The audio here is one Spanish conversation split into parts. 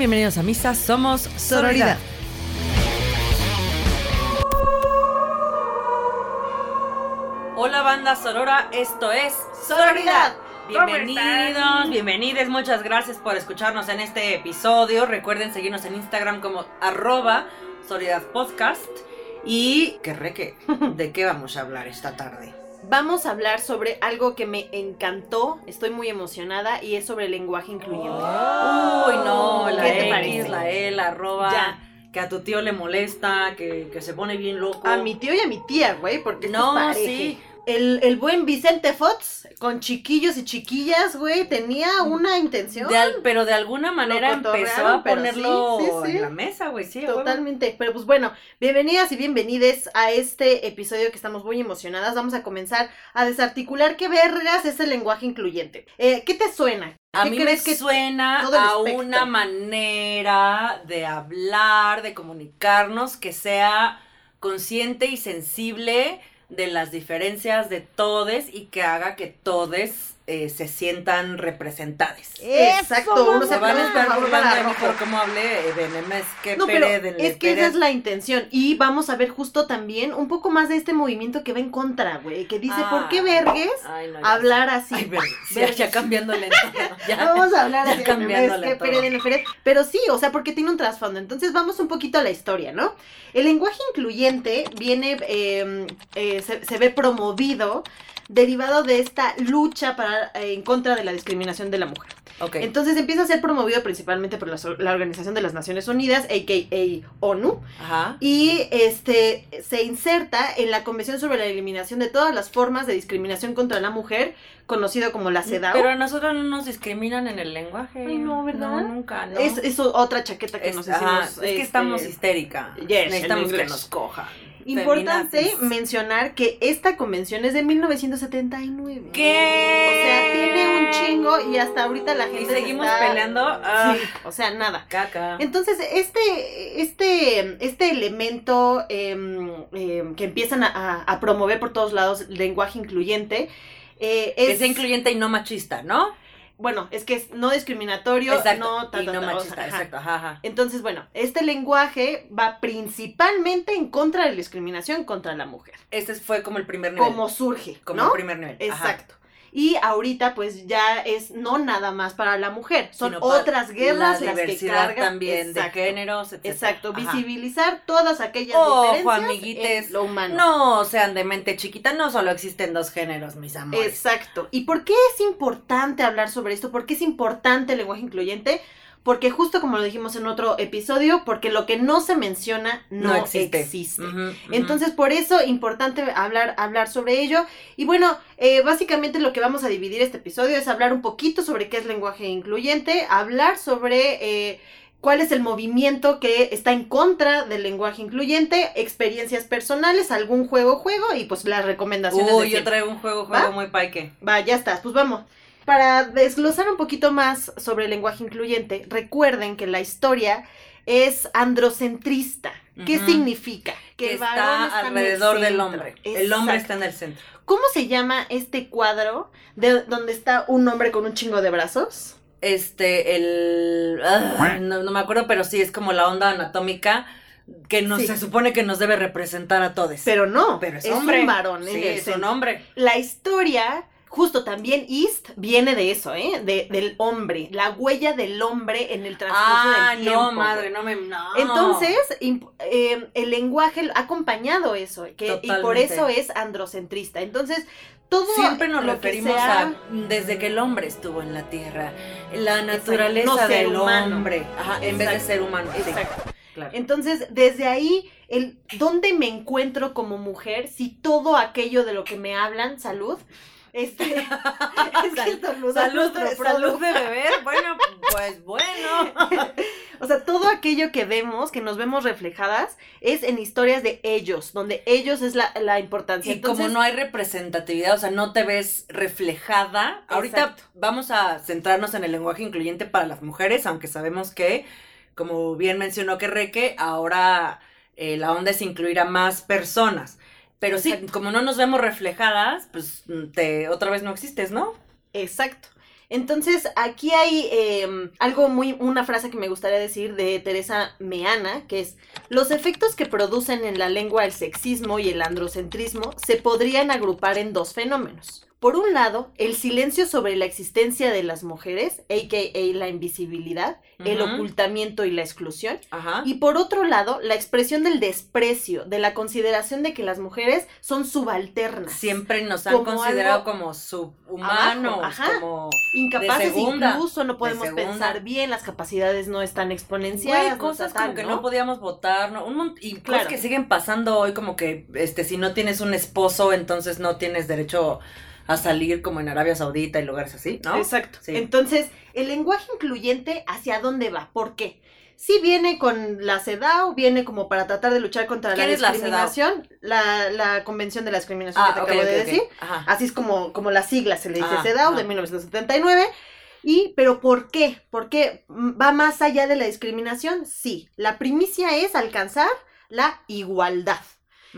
Bienvenidos a Misa. Somos Sororidad. Hola banda Sorora, esto es Sororidad. Bienvenidos, bienvenidos, muchas gracias por escucharnos en este episodio. Recuerden seguirnos en Instagram como arroba Sororidad Podcast. Y que reque, ¿de qué vamos a hablar esta tarde? Vamos a hablar sobre algo que me encantó, estoy muy emocionada y es sobre el lenguaje incluyente. Uy, no, la ¿Qué te X, parece? la E, la arroba, Ya. que a tu tío le molesta, que, que se pone bien loco. A mi tío y a mi tía, güey, porque No, sí. El, el buen Vicente Fox, con chiquillos y chiquillas, güey, tenía una intención. De al- pero de alguna manera empezó a ponerlo sí, sí, sí. en la mesa, güey, sí. Totalmente, pero pues bueno, bienvenidas y bienvenides a este episodio que estamos muy emocionadas. Vamos a comenzar a desarticular qué vergas es el lenguaje incluyente. Eh, ¿Qué te suena? A ¿Qué mí crees me que suena a una manera de hablar, de comunicarnos que sea consciente y sensible de las diferencias de todes y que haga que todes eh, se sientan representadas. Exacto, uno Se van a estar por burlando de mí por cómo hablé eh, de Nemes que No, pero Pérez, es que esa es la intención. Y vamos a ver justo también un poco más de este movimiento que va en contra, güey. Que dice, ¿por qué Ah. vergues Ay, no, ya hablar así? Ay, ver- ya, ya. Vamos a hablar Ya así, cambiándole. Pérez. Pero sí, o sea, porque tiene un trasfondo. Entonces vamos un poquito a la historia, ¿no? El lenguaje incluyente viene, eh, eh, se, se ve promovido derivado de esta lucha para, eh, en contra de la discriminación de la mujer. Ok. Entonces empieza a ser promovido principalmente por la, la Organización de las Naciones Unidas, a.k.a. ONU, Ajá. y este se inserta en la Convención sobre la Eliminación de todas las formas de discriminación contra la mujer, conocido como la CEDAW. Pero a nosotros no nos discriminan en el lenguaje. Ay, no, ¿verdad? No, nunca, ¿no? Es, es otra chaqueta que Es- nos ajá, hicimos. es que este, estamos histérica. yes, Necesitamos que nos cojan. Importante Feminazis. mencionar que esta convención es de 1979. ¿Qué? O sea, tiene un chingo y hasta ahorita la gente Y se seguimos está- peleando. Ah, Sí, o sea, nada. Caca. Entonces, este, este, este elemento em, em, que empiezan a, promover por todos lados, lenguaje incluyente, eh, Que es... sea incluyente y no machista, ¿no? Bueno, es que es no discriminatorio, exacto. no... ta, y ta, no ta, o sea, machista, exacto. Ajá, ajá. Entonces, bueno, este lenguaje va principalmente en contra de la discriminación contra la mujer. Este fue como el primer nivel. Como surge, como ¿no? el primer nivel. ajá. Y ahorita pues ya es no nada más para la mujer, son Sino otras guerras la las que cargan. también Exacto. de géneros, etc. Exacto, Ajá. visibilizar todas aquellas Ojo, diferencias amiguites. en lo humano. No sean de mente chiquita, no solo existen dos géneros, mis amores. Exacto. ¿Y por qué es importante hablar sobre esto? ¿Por qué es importante el lenguaje incluyente? Porque justo como lo dijimos en otro episodio, porque lo que no se menciona no, No existe. Entonces, por eso, importante hablar, hablar sobre ello. Y bueno, eh, básicamente lo que vamos a dividir este episodio es hablar un poquito sobre qué es lenguaje incluyente, hablar sobre eh, cuál es el movimiento que está en contra del lenguaje incluyente, experiencias personales, algún juego, juego y pues las recomendaciones. Uy, yo traigo un juego, juego ¿Va? muy paique. Va, ya estás, pues vamos. Para desglosar un poquito más sobre el lenguaje incluyente, recuerden que la historia es androcentrista. ¿Qué significa? Que el varón está en el alrededor del hombre. El hombre está en el centro. ¿Cómo se llama este cuadro de donde está un hombre con un chingo de brazos? Este, el. ah, no, no me acuerdo, pero sí es como la onda anatómica que nos, Sí. se supone que nos debe representar a todos. Pero no, Pero es, es hombre. un varón. Sí, es un hombre. La historia, justo también East, viene de eso, ¿eh? De, del hombre, la huella del hombre en el transcurso Ah, del tiempo. no, madre, no me. No. Entonces, eh, el lenguaje ha acompañado eso, que, y por eso es androcentrista. Entonces, todo Siempre nos lo referimos sea- a desde que el hombre estuvo en la tierra, la naturaleza No del humano. hombre, ajá, en vez de ser humano. sí, Exacto. claro. Entonces, desde ahí, el dónde me encuentro como mujer, si todo aquello de lo que me hablan, salud, este, es que Salud, salud produ. de beber, bueno, pues bueno. O sea, todo aquello que vemos, que nos vemos reflejadas, es en historias de ellos, donde ellos es la, la importancia. Y como no hay representatividad, o sea, no te ves reflejada. Ahorita vamos a centrarnos en el lenguaje incluyente para las mujeres, aunque sabemos que, como bien mencionó Reque, ahora eh, la onda es incluir a más personas. Pero sí, Exacto. como no nos vemos reflejadas, pues te otra vez no existes, ¿no? Exacto. Entonces, aquí hay em, algo muy, una frase que me gustaría decir de Teresa Meana, que es, los efectos que producen en la lengua el sexismo y el androcentrismo se podrían agrupar en dos fenómenos. Por un lado, el silencio sobre la existencia de las mujeres, a.k.a. la invisibilidad, el ocultamiento y la exclusión. Ajá. Y por otro lado, la expresión del desprecio, de la consideración de que las mujeres son subalternas. Siempre nos han Como considerado como subhumanos, ajá. como Incapaces segunda, incluso, no podemos pensar bien, las capacidades no están Güey, exponenciadas. no cosas como que no podíamos votar, ¿no? Un y cosas Claro. que siguen pasando hoy, como que este si no tienes un esposo, entonces no tienes derecho a salir como en Arabia Saudita y lugares así, ¿no? Exacto. Sí. Entonces, el lenguaje incluyente, ¿hacia dónde va? ¿Por qué? Sí viene con la CEDAW, viene como para tratar de luchar contra la ¿Quién es la discriminación, la, la Convención de la Discriminación que te Ah, acabo de decir. Ajá. Así es como, como la sigla se le dice Ah, CEDAW ah. de 1979. Y, pero ¿por qué? ¿Por qué va más allá de la discriminación? Sí, la primicia es alcanzar la igualdad.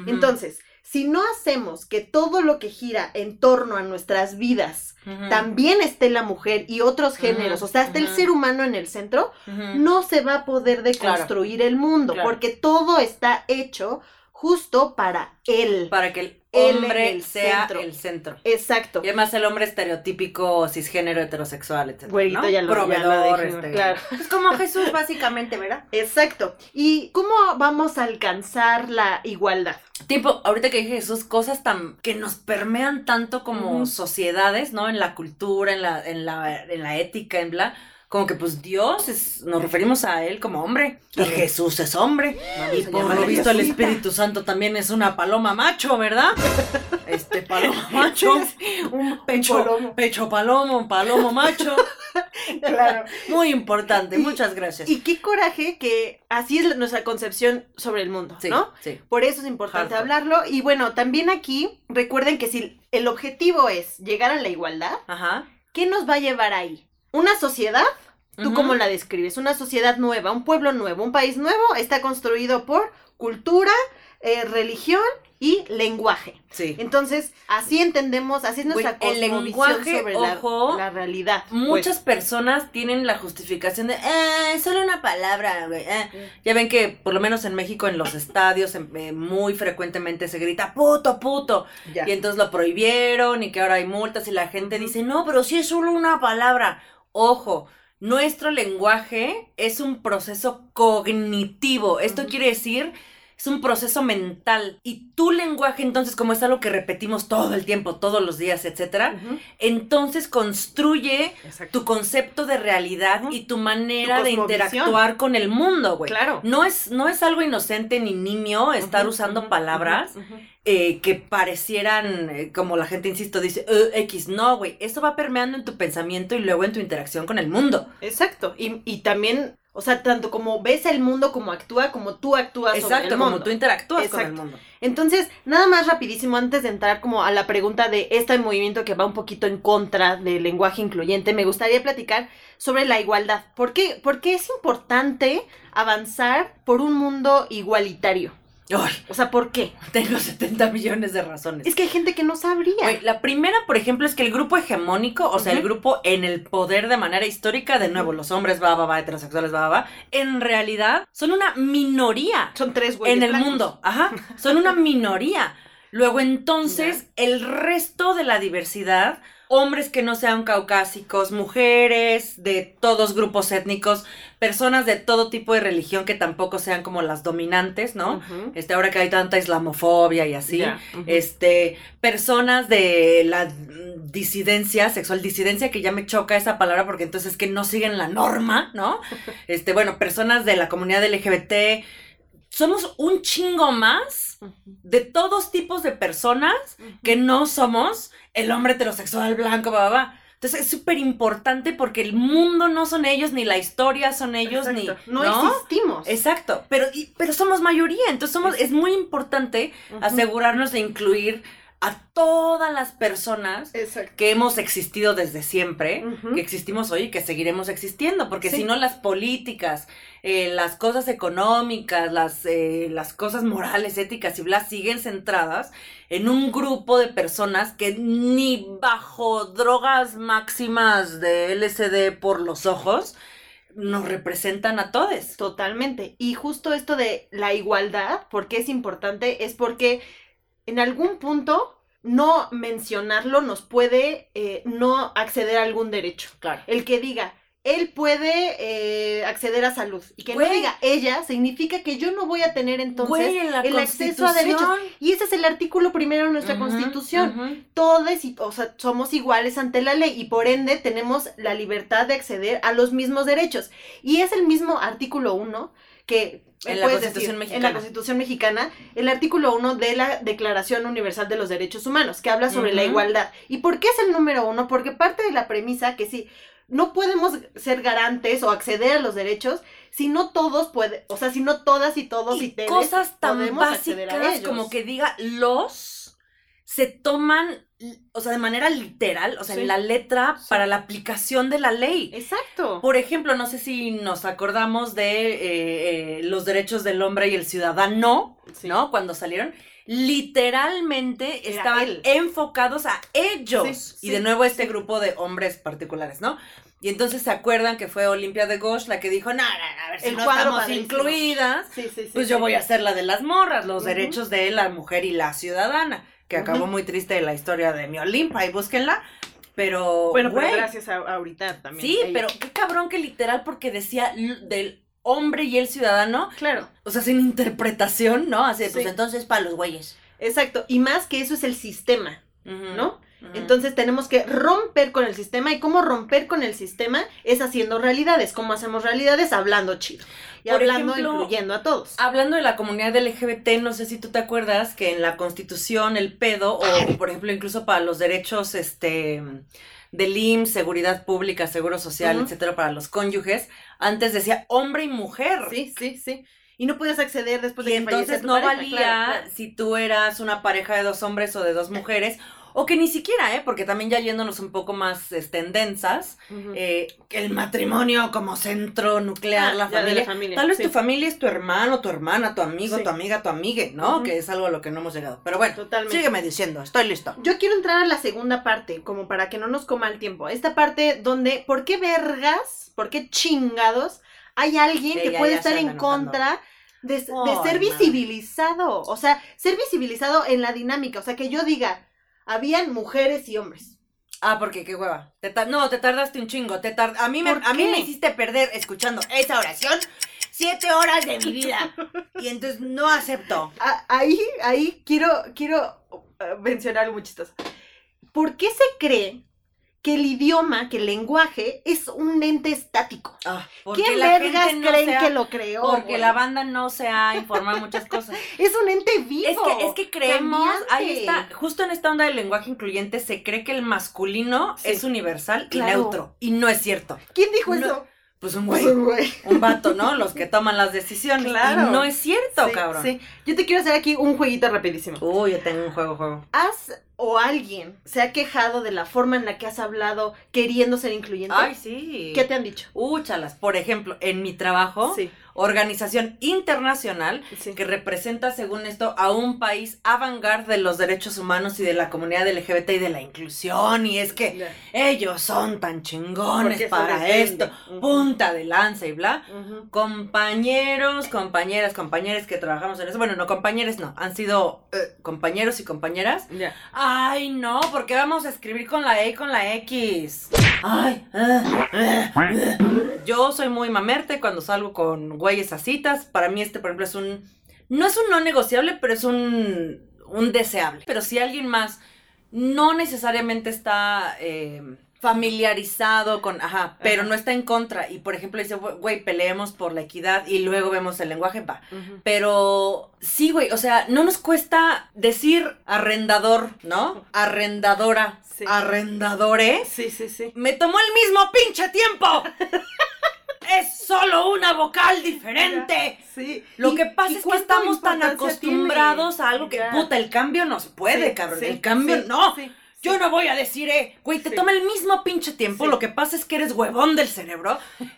Entonces, si no hacemos que todo lo que gira en torno a nuestras vidas también esté la mujer y otros géneros, o sea, esté el ser humano en el centro, no se va a poder deconstruir el mundo, Claro. porque todo está hecho justo para él. para que hombre el sea centro. el centro. Exacto. Y además el hombre estereotípico, cisgénero, heterosexual, etc. Güerito, ¿no? ya lo, ya lo Proveedor, este. claro. Es como Jesús, básicamente, ¿verdad? Exacto. ¿Y cómo vamos a alcanzar la igualdad? Tipo, ahorita que dije Jesús, cosas tan que nos permean tanto como sociedades, ¿no? En la cultura, en la, en la, en la ética, en bla. Como que pues Dios es, nos referimos a él como hombre. Y. Jesús es hombre. Vamos Y por lo visto el. Espíritu Santo también es una paloma macho, ¿verdad? Este paloma macho. Un Pecho, palomo. pecho palomo, palomo macho. Claro. Muy importante, Y- muchas gracias. Y qué coraje que así es nuestra concepción sobre el mundo, sí, ¿no? sí. Por eso es importante Harto. hablarlo. Y bueno, también aquí recuerden que si el objetivo es llegar a la igualdad, Ajá. ¿qué nos va a llevar ahí? ¿Una sociedad? ¿Tú Ujú. cómo la describes? Una sociedad nueva, un pueblo nuevo, un país nuevo está construido por cultura, eh, religión y lenguaje. Sí. Entonces, así entendemos, así es nuestra Güey, el lenguaje, sobre la- ojo, la, realidad. pues. Muchas personas tienen la justificación de, eh, es solo una palabra, güey. eh". Pues. Ya ven que, por lo menos en México, en los estadios, em- eh, muy frecuentemente se grita, puto, puto. Ya. Y entonces lo prohibieron y que ahora hay multas y la gente dice, no, pero sí es solo una palabra. Ojo, nuestro lenguaje es un proceso cognitivo. Esto quiere decir, es un proceso mental. Y tu lenguaje, entonces, como es algo que repetimos todo el tiempo, todos los días, etcétera, entonces construye Exacto. tu concepto de realidad y tu manera Tu de interactuar con el mundo, güey. Claro. No es, no es algo inocente ni nimio estar usando palabras eh, que parecieran, eh, como la gente, insisto, dice, "Eh, X. No, güey. Eso va permeando en tu pensamiento y luego en tu interacción con el mundo. Exacto. Y, y también, o sea, tanto como ves el mundo, como actúa, como tú actúas sobre Exacto, el como mundo. tú interactúas con el mundo. Entonces, nada más rapidísimo, antes de entrar como a la pregunta de este movimiento que va un poquito en contra del lenguaje incluyente, me gustaría platicar sobre la igualdad. ¿Por qué, por qué es importante avanzar por un mundo igualitario? Ay, O sea, ¿por qué? tengo 70 millones de razones. Es que hay gente que no sabría. La primera, por ejemplo, es que el grupo hegemónico, o sea, el grupo en el poder de manera histórica, de nuevo, los hombres, va, va, va, heterosexuales, va, va, va, en realidad son una minoría Son tres güeyes en el blancos. mundo. Ajá, son una minoría. Luego, entonces, el resto de la diversidad, hombres que no sean caucásicos, mujeres de todos grupos étnicos, personas de todo tipo de religión que tampoco sean como las dominantes, ¿no? Este, ahora que hay tanta islamofobia y así, este, personas de la disidencia, sexual disidencia, que ya me choca esa palabra porque entonces es que no siguen la norma, ¿no? Este, bueno, personas de la comunidad LGBT, somos un chingo más de todos tipos de personas que no somos el hombre heterosexual blanco, bla, bla, bla. Entonces es súper importante porque el mundo no son ellos, ni la historia son ellos, Exacto. ni... No, existimos. Exacto, pero, y- pero somos mayoría, entonces somos, es muy importante asegurarnos de incluir a todas las personas Exacto. que hemos existido desde siempre, que existimos hoy y que seguiremos existiendo, porque Sí. si no las políticas, eh, las cosas económicas, las, eh, las cosas morales, éticas y bla, siguen centradas en un grupo de personas que ni bajo drogas máximas de LSD por los ojos nos representan a todos. Totalmente. Y justo esto de la igualdad, ¿por qué es importante? Es porque en algún punto no mencionarlo nos puede eh, no acceder a algún derecho. Claro. El que diga, él puede eh, acceder a salud y que Güey. no diga ella, significa que yo no voy a tener entonces Güey, en la el acceso a derechos. Y ese es el artículo primero de nuestra constitución. Todos, y- o sea, somos iguales ante la ley y por ende tenemos la libertad de acceder a los mismos derechos. Y es el mismo artículo 1 que... En la Constitución mexicana. la Constitución mexicana, el artículo 1 de la Declaración Universal de los Derechos Humanos, que habla sobre la igualdad. ¿Y por qué es el número uno? Porque parte de la premisa que sí, no podemos ser garantes o acceder a los derechos si no todos pueden, o sea, si no todas y todos y, y teles cosas tan básicas como que diga los se toman o sea de manera literal o sea Sí. en la letra Sí. para la aplicación de la ley Exacto. por ejemplo no sé si nos acordamos de eh, eh, los derechos del hombre y el ciudadano Sí. no cuando salieron literalmente Era estaban él. enfocados a ellos y de nuevo este grupo de hombres particulares no y entonces se acuerdan que fue Olimpia de Gauche la que dijo, no, no, no, a ver si El no cuadro estamos padrísimo". incluidas, Sí, sí, sí. pues yo voy a hacer la de las morras, los derechos de la mujer y la ciudadana, que acabó muy triste la historia de mi Olimpa y búsquenla, pero Bueno, pero gracias a, a ahorita también. Sí, ella. pero qué cabrón que literal porque decía del hombre y el ciudadano, Claro, o sea, sin interpretación, ¿no? Así, de, pues Sí. entonces para los güeyes. exacto. Y más que eso es el sistema, ¿no? Entonces tenemos que romper con el sistema. ¿Y cómo romper con el sistema? Es haciendo realidades. ¿Cómo hacemos realidades? Hablando chido. Y Por hablando, ejemplo, incluyendo a todos. Hablando de la comunidad LGBT, no sé si tú te acuerdas que en la Constitución el pedo, o por ejemplo incluso para los derechos este del IMSS, seguridad pública, seguro social, etcétera, para los cónyuges, antes decía hombre y mujer. Sí, sí, sí. Y no puedes acceder después de y que entonces tu no pareja, valía claro, claro. si tú eras una pareja de dos hombres o de dos mujeres, o que ni siquiera, ¿eh? Porque también ya yéndonos un poco más este, densas, Ujú. eh, el matrimonio como centro nuclear, Ah, la familia. la familia, Tal vez sí. tu familia es tu hermano, tu hermana, tu amigo, Sí. tu amiga, tu amigue, ¿no? Que es algo a lo que no hemos llegado. Pero bueno, Totalmente. sígueme diciendo, estoy listo. Yo quiero entrar a la segunda parte, como para que no nos coma el tiempo. Esta parte donde, ¿por qué vergas, por qué chingados hay alguien Sí, que ya, puede ya estar en contra de, ser visibilizado? O sea, ser visibilizado en la dinámica. O sea, que yo diga, habían mujeres y hombres. Ah, porque qué hueva. Te no, te tardaste un chingo. Te tar- a, mí me, ¿Por a mí me hiciste perder escuchando esa oración siete horas de mi vida. Y entonces no acepto. A- ahí, ahí quiero, quiero uh, mencionar algo muy chistoso. ¿Por qué se cree que el idioma, que el lenguaje, es un ente estático? Ah, ¿Quién vergas no creen que lo creó? Porque la banda no se ha informado muchas cosas. Es un ente vivo. Es que, es que creemos, ahí está, justo en esta onda del lenguaje incluyente se cree que el masculino Sí. es universal y neutro. Y no es cierto. ¿Quién dijo No, eso? Pues un Pues güey, un güey. un vato, ¿no? Los que toman las decisiones. Claro. Y no es cierto, Sí, cabrón. sí. Yo te quiero hacer aquí un jueguito rapidísimo. Uy, yo tengo un juego, juego. ¿Has o alguien se ha quejado de la forma en la que has hablado queriendo ser incluyente? Ay, sí. ¿Qué te han dicho? Úchalas. Por ejemplo, en mi trabajo, Sí, organización internacional sí. que representa, según esto, a un país avant-garde de los derechos humanos y de la comunidad LGBT y de la inclusión. Y es que ellos son tan chingones Porque para esto, punta de lanza y bla. Compañeros, compañeras, compañeros que trabajamos en eso. Bueno, no compañeros, no. Han sido eh, compañeros y compañeras. Ay, no, porque vamos a escribir con la E y con la X. Ay, ah, ah. yo soy muy mamerte cuando salgo con güeyes a citas. Para mí este, por ejemplo, es un... No es un no negociable, pero es un, un deseable. Pero si alguien más no necesariamente está eh, familiarizado con, ajá, pero Ajá. no está en contra y por ejemplo dice, güey, peleemos por la equidad y luego vemos el lenguaje, va. Pero sí, güey, o sea, no nos cuesta decir arrendador, ¿no? Arrendadora, Sí. arrendadores. Sí, sí, sí. Me tomó el mismo pinche tiempo. es solo una vocal diferente. Sí. Lo ¿Y- que pasa es que estamos tan acostumbrados tiene? a algo que, Ya. puta, el cambio nos puede, Sí, cabrón. sí, el cambio sí, no. Yo no voy a decir, eh, güey, te toma el mismo pinche tiempo. Lo que pasa es que eres huevón del cerebro.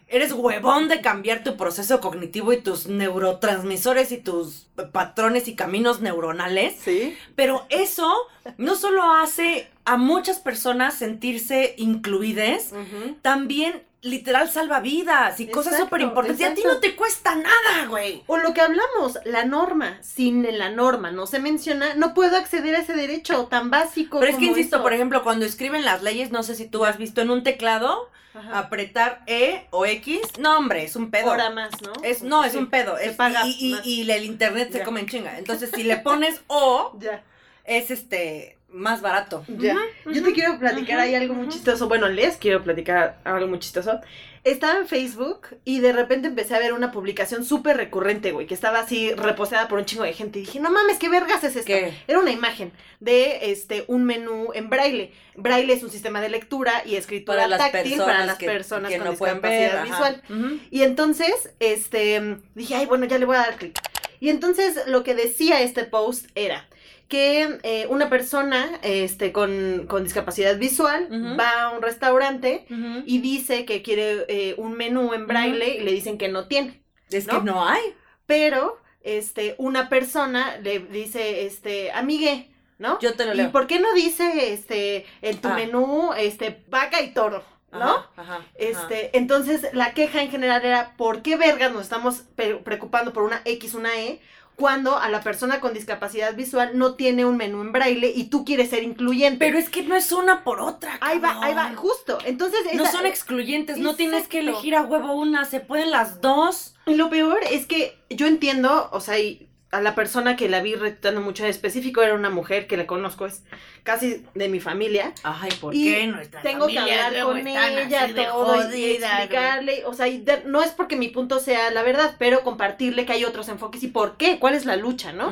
Eres huevón de cambiar tu proceso cognitivo y tus neurotransmisores y tus patrones y caminos neuronales. Sí. Pero eso no solo hace a muchas personas sentirse incluidas, Ujú. también literal salva vidas y cosas súper importantes. Y a ti no te cuesta nada, güey. O lo que hablamos, la norma. Sin la norma no se menciona, no puedo acceder a ese derecho tan básico. Pero es que insisto, eso. por ejemplo, cuando escriben las leyes, no sé si tú has visto en un teclado Ajá. apretar E o X. No, hombre, es un pedo. Hora más, ¿no? Es, no, es un pedo. Es, paga y, y- el internet se come en chinga. Entonces, si le pones O, Ya. es este más barato. Ya. Yo te quiero platicar ujú, ahí algo muy chistoso. Bueno, les quiero platicar algo muy chistoso. Estaba en Facebook y de repente empecé a ver una publicación súper recurrente, güey, que estaba así reposeada por un chingo de gente. Y dije, no mames, ¿qué vergas es esto? ¿Qué? Era una imagen de este un menú en braille. Braille es un sistema de lectura y escritura Para táctil para las que, personas que con no pueden discapacidad ver. visual. Y entonces, este, dije, ay, bueno, ya le voy a dar clic. Y entonces lo que decía este post era que eh, una persona este, con, con discapacidad visual va a un restaurante y dice que quiere eh, un menú en braille y le dicen que no tiene. Es ¿no? que no hay. Pero este, una persona le dice, este, amigue, ¿no? Yo te lo ¿Y leo. por qué no dice este, en tu Ah. menú este, vaca y toro? ¿No? Ajá, ajá, ajá. Este, entonces la queja en general era ¿por qué vergas nos estamos preocupando por una X, una E? Cuando a la persona con discapacidad visual no tiene un menú en braille y tú quieres ser incluyente. Pero es que no es una por otra. ahí va, ahí va, justo. Entonces, No esa- son excluyentes, no tienes que elegir a huevo una, se pueden las dos. y lo peor es que yo entiendo, o sea, y a la persona que la vi retratando mucho en específico era una mujer que la conozco, es casi de mi familia. Ay, ¿por Y qué nuestra tengo que hablar con ella todo y jodidas, explicarle, o sea, y de- no es porque mi punto sea la verdad, pero compartirle que hay otros enfoques y por qué, cuál es la lucha, ¿no?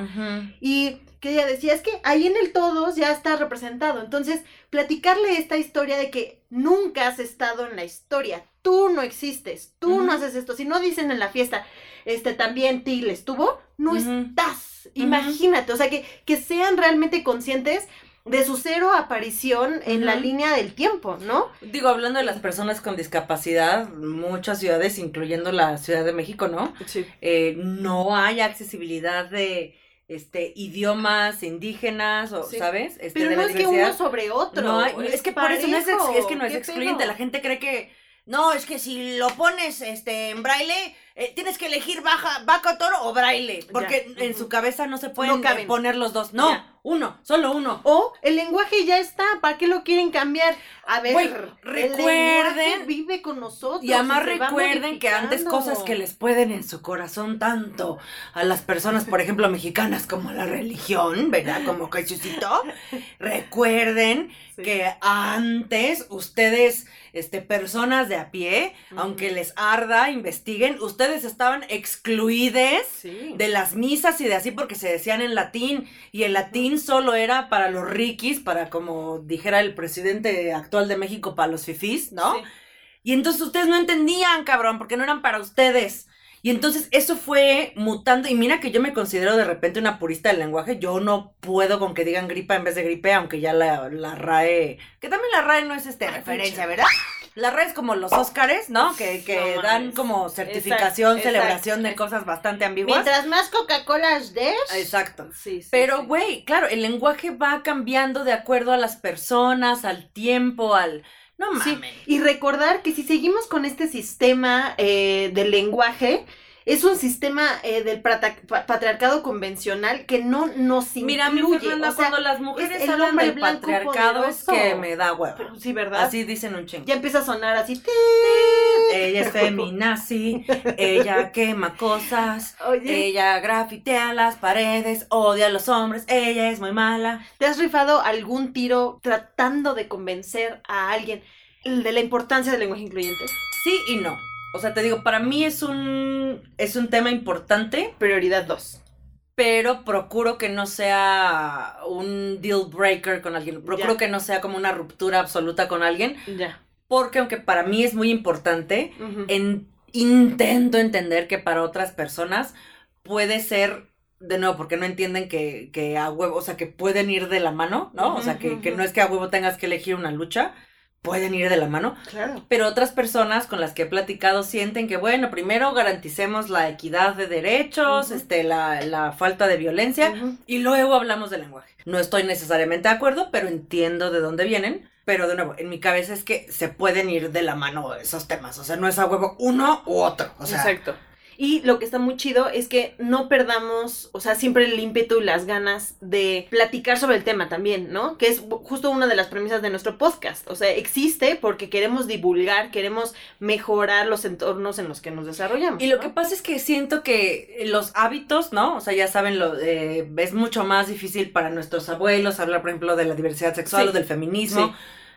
Y que ella decía, es que ahí en el todos ya está representado, entonces platicarle esta historia de que nunca has estado en la historia, tú no existes, tú no haces esto, si no dicen en la fiesta, este también Til estuvo, no estás, imagínate, o sea, que, que sean realmente conscientes de su cero aparición en la línea del tiempo, ¿no? Digo, hablando de las personas con discapacidad, muchas ciudades, incluyendo la Ciudad de México, ¿no? Sí. Eh, no hay accesibilidad de este idiomas indígenas, o, Sí. ¿sabes? Este, Pero de no la es que uno sobre otro. No hay- es que por eso no es, ex- parejo, es que no es ¿qué excluyente. La gente cree que no, es que si lo pones este en braille, eh, tienes que elegir baja, vaca, toro o braille. Porque Ya, en su cabeza no se pueden No poner los dos. No, Ya. Uno, solo uno. O el lenguaje ya está, ¿para qué lo quieren cambiar? A ver, recuerden- vive con nosotros. Y además recuerden que antes cosas que les pueden en su corazón tanto a las personas, por ejemplo, mexicanas como la religión, ¿verdad? Como Jesucito. Recuerden Sí. que antes ustedes, este, personas de a pie, aunque les arda, investiguen, ustedes estaban excluides Sí. de las misas y de así porque se decían en latín y el latín solo era para los riquis, para como dijera el presidente actual de México, para los fifís, ¿no? Sí. Y entonces ustedes no entendían, cabrón, porque no eran para ustedes. Y entonces eso fue mutando. Y mira que yo me considero de repente una purista del lenguaje. Yo no puedo con que digan gripa en vez de gripe, aunque ya la, la RAE. Que también la RAE no es este referencia, ¿verdad? La RAE es como los Óscares, ¿no? Que, que No dan como certificación, celebración de cosas bastante ambiguas. Mientras más Coca-Cola des. Exacto. Sí, sí, Pero, sí. güey, claro, el lenguaje va cambiando de acuerdo a las personas, al tiempo, al. No Sí, mames. y recordar que si seguimos con este sistema eh, del lenguaje, es un sistema eh, del patriarcado convencional que no nos incluye. Mira, mi Fernanda, o sea, cuando las mujeres el hablan del patriarcado es que me da huevo. pero- sí, ¿verdad? Así dicen un chingo. Ya empieza a sonar así. ¡tit! Ella es feminazi, ella quema cosas, Oye, ella grafitea las paredes, odia a los hombres, ella es muy mala. ¿te has rifado algún tiro tratando de convencer a alguien de la importancia del lenguaje incluyente? Sí y no. O sea, te digo, para mí es un, es un tema importante, Prioridad 2. pero procuro que no sea un deal breaker con alguien. Procuro Ya. que no sea como una ruptura absoluta con alguien, Ya. porque aunque para mí es muy importante, en, intento entender que para otras personas puede ser, de nuevo, porque no entienden que, que a huevo, o sea, que pueden ir de la mano, ¿no? O sea, que, que no es que a huevo tengas que elegir una lucha, pueden ir de la mano. Claro. Pero otras personas con las que he platicado sienten que, bueno, primero garanticemos la equidad de derechos, este, la, la falta de violencia, y luego hablamos del lenguaje. No estoy necesariamente de acuerdo, pero entiendo de dónde vienen. Pero de nuevo, en mi cabeza es que se pueden ir de la mano esos temas. O sea, no es a huevo uno u otro. O sea, Exacto. Y lo que está muy chido es que no perdamos, o sea, siempre el ímpetu y las ganas de platicar sobre el tema también, ¿no? Que es justo una de las premisas de nuestro podcast. O sea, existe porque queremos divulgar, queremos mejorar los entornos en los que nos desarrollamos. Y lo ¿no? que pasa es que siento que los hábitos, ¿no? O sea, ya saben, lo, eh, es mucho más difícil para nuestros abuelos hablar, por ejemplo, de la diversidad sexual Sí. o del feminismo. Sí.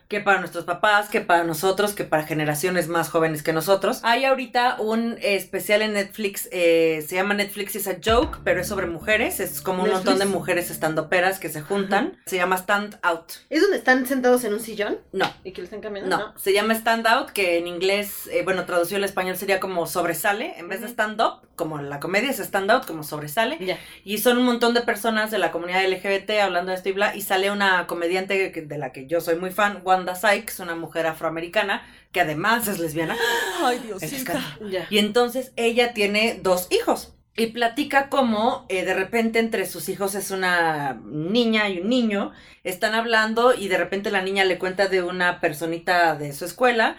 Que para nuestros papás, que para nosotros, que para generaciones más jóvenes que nosotros. Hay ahorita un especial en Netflix, eh, se llama Netflix is a Joke, pero es sobre mujeres. Es como un Netflix. montón de mujeres estandoperas que se juntan. Se llama Stand Out. ¿Es donde están sentados en un sillón No, y que lo están cambiando? no, se llama Stand Out, que en inglés, eh, bueno, traducido al español sería como sobresale. En vez de Ujú. stand up, como la comedia es stand out, como sobresale. Ya. Y son un montón de personas de la comunidad LGBT hablando de esto y bla. Y sale una comediante de la que yo soy muy fan, Wanda Sykes, una mujer afroamericana, que además es lesbiana. Ay, Diosita. Y entonces ella tiene dos hijos. Y platica cómo eh, de repente entre sus hijos es una niña y un niño. Están hablando y de repente la niña le cuenta de una personita de su escuela.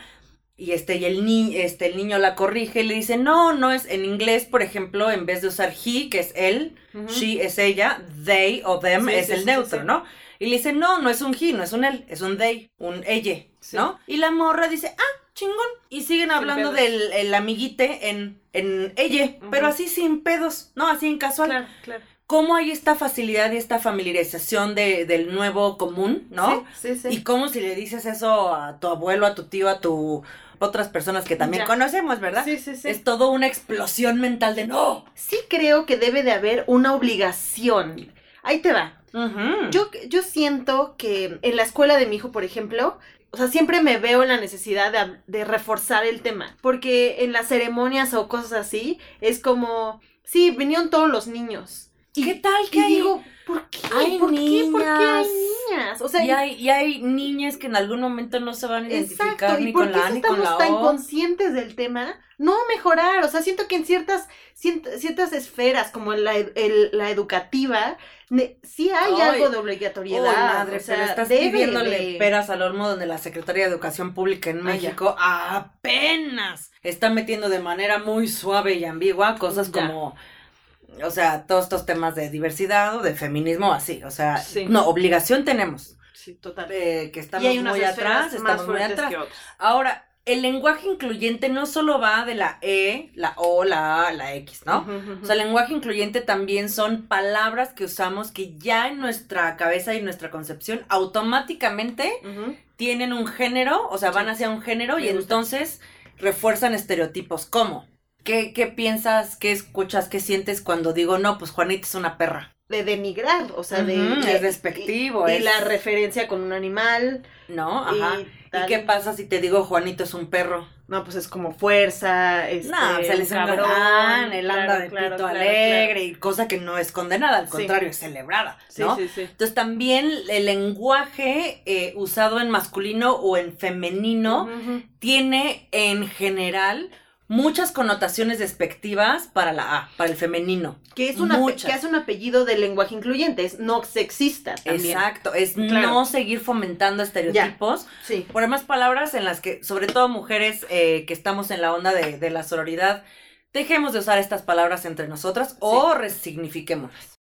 Y este, y el, ni este, el niño la corrige y le dice, no, no es en inglés, por ejemplo, en vez de usar he, que es él, she es ella, they o them Sí, es sí, el sí, neutro. ¿no? Y le dice, no, no es un he, no es un él, es un they, un ella, Sí. ¿no? Y la morra dice, ah, chingón. Y siguen hablando del el amiguite en, en ella, pero así sin pedos, ¿no? Así en casual. Claro, claro. ¿Cómo hay esta facilidad y esta familiarización de, del nuevo común, ¿no? Sí, sí, sí. Y cómo si le dices eso a tu abuelo, a tu tío, a tu otras personas que también Ya. conocemos, ¿verdad? Sí, sí, sí. Es todo una explosión mental de no. Sí creo que debe de haber una obligación. Ahí te va. Ujú. Yo, yo siento que en la escuela de mi hijo, por ejemplo, o sea, siempre me veo en la necesidad de, reforzar el tema. Porque en las ceremonias o cosas así, es como, sí, vinieron todos los niños. Y, ¿Qué tal y que hay? digo, ¿por qué? hay ¿Por qué? ¿Por qué hay niñas? O sea, y, hay, y hay niñas que en algún momento no se van a identificar Exacto, ni ¿y por con qué la A ni con estamos tan conscientes del tema? No mejorar, o sea, siento que en ciertas, ciertas esferas, como la, ed- el- la educativa, sí hay Ay, algo de obligatoriedad. madre, o sea, pero estás debe pidiéndole de- peras al olmo donde la Secretaría de Educación Pública en Ah. México apenas está metiendo de manera muy suave y ambigua cosas Ya. como, o sea, todos estos temas de diversidad o de feminismo, así, o sea, Sí. no, obligación tenemos, Sí, total. eh, que estamos y hay unas muy atrás, estamos muy atrás. que otras. Ahora, el lenguaje incluyente no solo va de la E, la O, la A, la X, ¿no? O sea, el lenguaje incluyente también son palabras que usamos que ya en nuestra cabeza y nuestra concepción automáticamente tienen un género, o sea, van hacia un género y gusta. entonces refuerzan estereotipos. ¿Cómo? ¿Qué, ¿Qué piensas, qué escuchas, qué sientes cuando digo, no, pues Juanita es una perra? De denigrar, o sea, de, es despectivo, Y, y es- la referencia con un animal. ¿No? Ajá. Y, ¿Y, qué pasa si te digo Juanito es un perro? No, pues es como fuerza, este, no, se les un cabrón, cabrón, él anda claro, de claro, pito claro, alegre y cosa que no es condenada, al Sí. contrario, es celebrada, Sí, ¿no? sí, sí. Entonces también el lenguaje eh, usado en masculino o en femenino tiene en general muchas connotaciones despectivas para la A, para el femenino. Que es, una, que es un apellido de lenguaje incluyente, es no sexista también. Exacto, es Claro. no seguir fomentando estereotipos. Sí. Por más palabras en las que, sobre todo mujeres eh, que estamos en la onda de, de la sororidad, dejemos de usar estas palabras entre nosotras o resignifiquémoslas.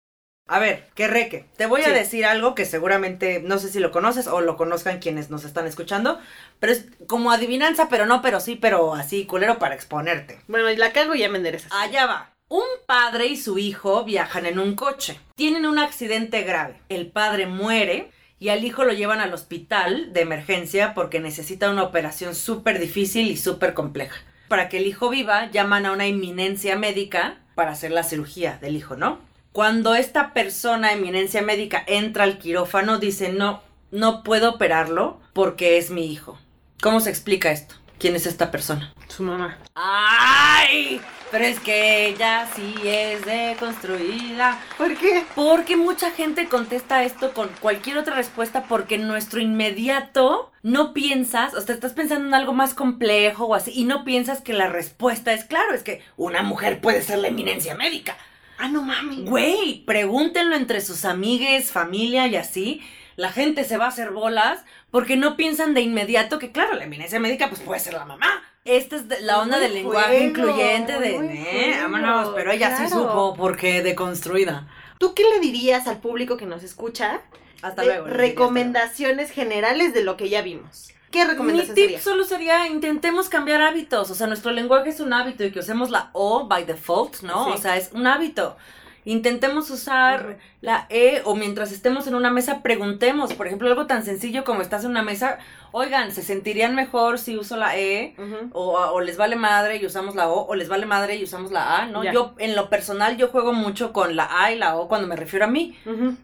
A ver, que reque, te voy a decir algo que seguramente no sé si lo conoces o lo conozcan quienes nos están escuchando, pero es como adivinanza, pero no, pero sí, pero así, culero para exponerte. Bueno, y la cago y ya me enderezas. Allá va. Un padre y su hijo viajan en un coche. Tienen un accidente grave. El padre muere y al hijo lo llevan al hospital de emergencia porque necesita una operación súper difícil y súper compleja. Para que el hijo viva, llaman a una eminencia médica para hacer la cirugía del hijo, ¿no? Cuando esta persona, eminencia médica, entra al quirófano, dice, no, no puedo operarlo porque es mi hijo. ¿Cómo se explica esto? ¿Quién es esta persona? Su mamá. ¡Ay! Pero es que ella sí es deconstruida. ¿Por qué? Porque mucha gente contesta esto con cualquier otra respuesta porque en nuestro inmediato no piensas, o sea, estás pensando en algo más complejo o así, y no piensas que la respuesta es claro, es que una mujer puede ser la eminencia médica. Ah, no mami. Güey, pregúntenlo entre sus amigues, familia y así. La gente se va a hacer bolas porque no piensan de inmediato que, claro, la eminencia médica pues puede ser la mamá. Esta es la onda Muy del lenguaje incluyente de, eh, vámonos, pero ella sí supo porque deconstruida. ¿Tú qué le dirías al público que nos escucha Hasta de luego. recomendaciones generales de lo que ya vimos? ¿Qué luego. Mi recomendación tip sería? solo sería intentemos cambiar hábitos. O sea, nuestro lenguaje es un hábito y que usemos la O by default, ¿no? Sí. O sea, es un hábito. Intentemos usar la E o mientras estemos en una mesa preguntemos, por ejemplo, algo tan sencillo como estás en una mesa, oigan, ¿se sentirían mejor si uso la E? O, o les vale madre y usamos la O, o les vale madre y usamos la A, ¿no? Yo, en lo personal, yo juego mucho con la A y la O cuando me refiero a mí.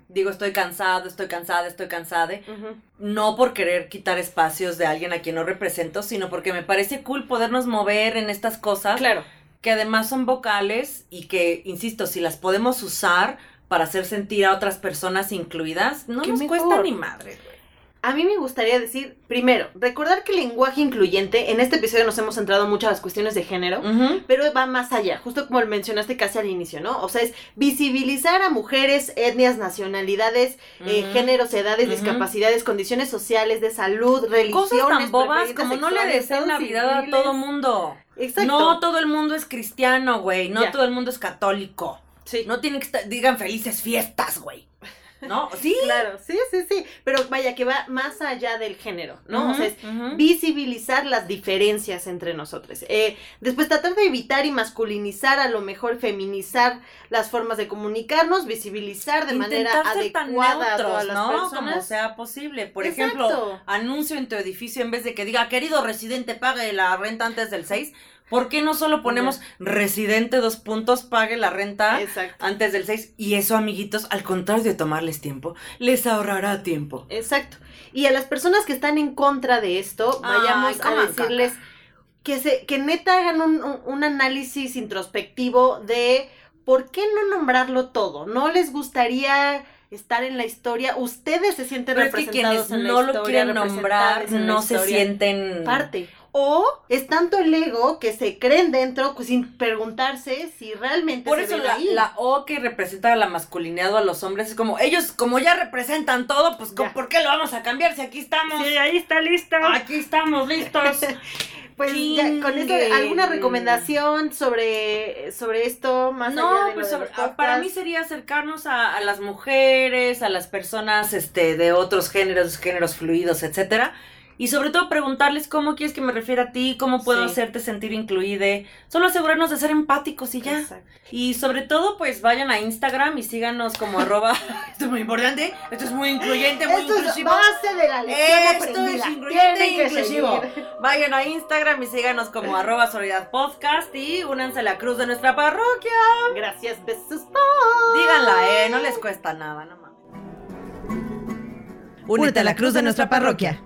Digo, estoy cansado, estoy cansada, estoy cansada. No por querer quitar espacios de alguien a quien no represento, sino porque me parece cool podernos mover en estas cosas Claro. Que además son vocales y que, insisto, si las podemos usar para hacer sentir a otras personas incluidas, no nos mejor. cuesta ni madre. A mí me gustaría decir, primero, recordar que el lenguaje incluyente, en este episodio nos hemos centrado mucho a las cuestiones de género, pero va más allá, justo como mencionaste casi al inicio, ¿no? O sea, es visibilizar a mujeres, etnias, nacionalidades, eh, géneros, edades, discapacidades, condiciones sociales, de salud, religiones, Cosas tan bobas como no le deseen Navidad a civiles. todo mundo. Exacto. No todo el mundo es cristiano, güey. No todo el mundo es católico. sí. No tiene que estar, digan felices fiestas, güey. ¿No? Sí. Claro, sí, sí, sí. Pero vaya, que va más allá del género, ¿no? o sea, es visibilizar las diferencias entre nosotros. Eh, después tratar de evitar y masculinizar, a lo mejor feminizar las formas de comunicarnos, visibilizar de manera Intentar adecuada a neutros, las ¿no? personas. Como sea posible. Por Exacto. ejemplo, anuncio en tu edificio en vez de que diga, querido residente, pague la renta antes del 6. ¿Por qué no solo ponemos residente dos puntos, pague la renta Exacto. antes del 6? Y eso, amiguitos, al contrario de tomarles tiempo, les ahorrará tiempo. Exacto. Y a las personas que están en contra de esto, Ay, vayamos a decirles que se, que neta hagan un, un- un análisis introspectivo de por qué no nombrarlo todo. ¿No les gustaría estar en la historia? Ustedes se sienten Pero es que quienes en la no lo quieren nombrar no se sienten parte. O es tanto el ego que se creen dentro pues, sin preguntarse si realmente Por se eso la, ahí. la O que representa a la masculinidad o a los hombres es como, ellos como ya representan todo, pues ¿cómo- Ya. ¿por qué lo vamos a cambiar si aquí estamos? ahí está listo. Aquí estamos listos. Pues ya, con Chingue. ¿alguna recomendación sobre, sobre esto más allá No, de pues de sobre- ah, para mí sería acercarnos a, a las mujeres, a las personas este, de otros géneros, géneros fluidos, etcétera. Y sobre todo preguntarles cómo quieres que me refiera a ti, cómo puedo Sí. hacerte sentir incluida. Solo asegurarnos de ser empáticos y ya. Exacto. Y sobre todo, pues vayan a Instagram y síganos como arroba. Esto es muy importante, esto es muy incluyente, muy Esto es inclusivo. base de la lección Esto aprendida. es incluyente e inclusivo. seguir. Vayan a Instagram y síganos como arroba Solidaridad Podcast y únanse a la cruz de nuestra parroquia. Gracias, besos. Díganla, eh, no les cuesta nada, no mames. Únete a la cruz de nuestra parroquia.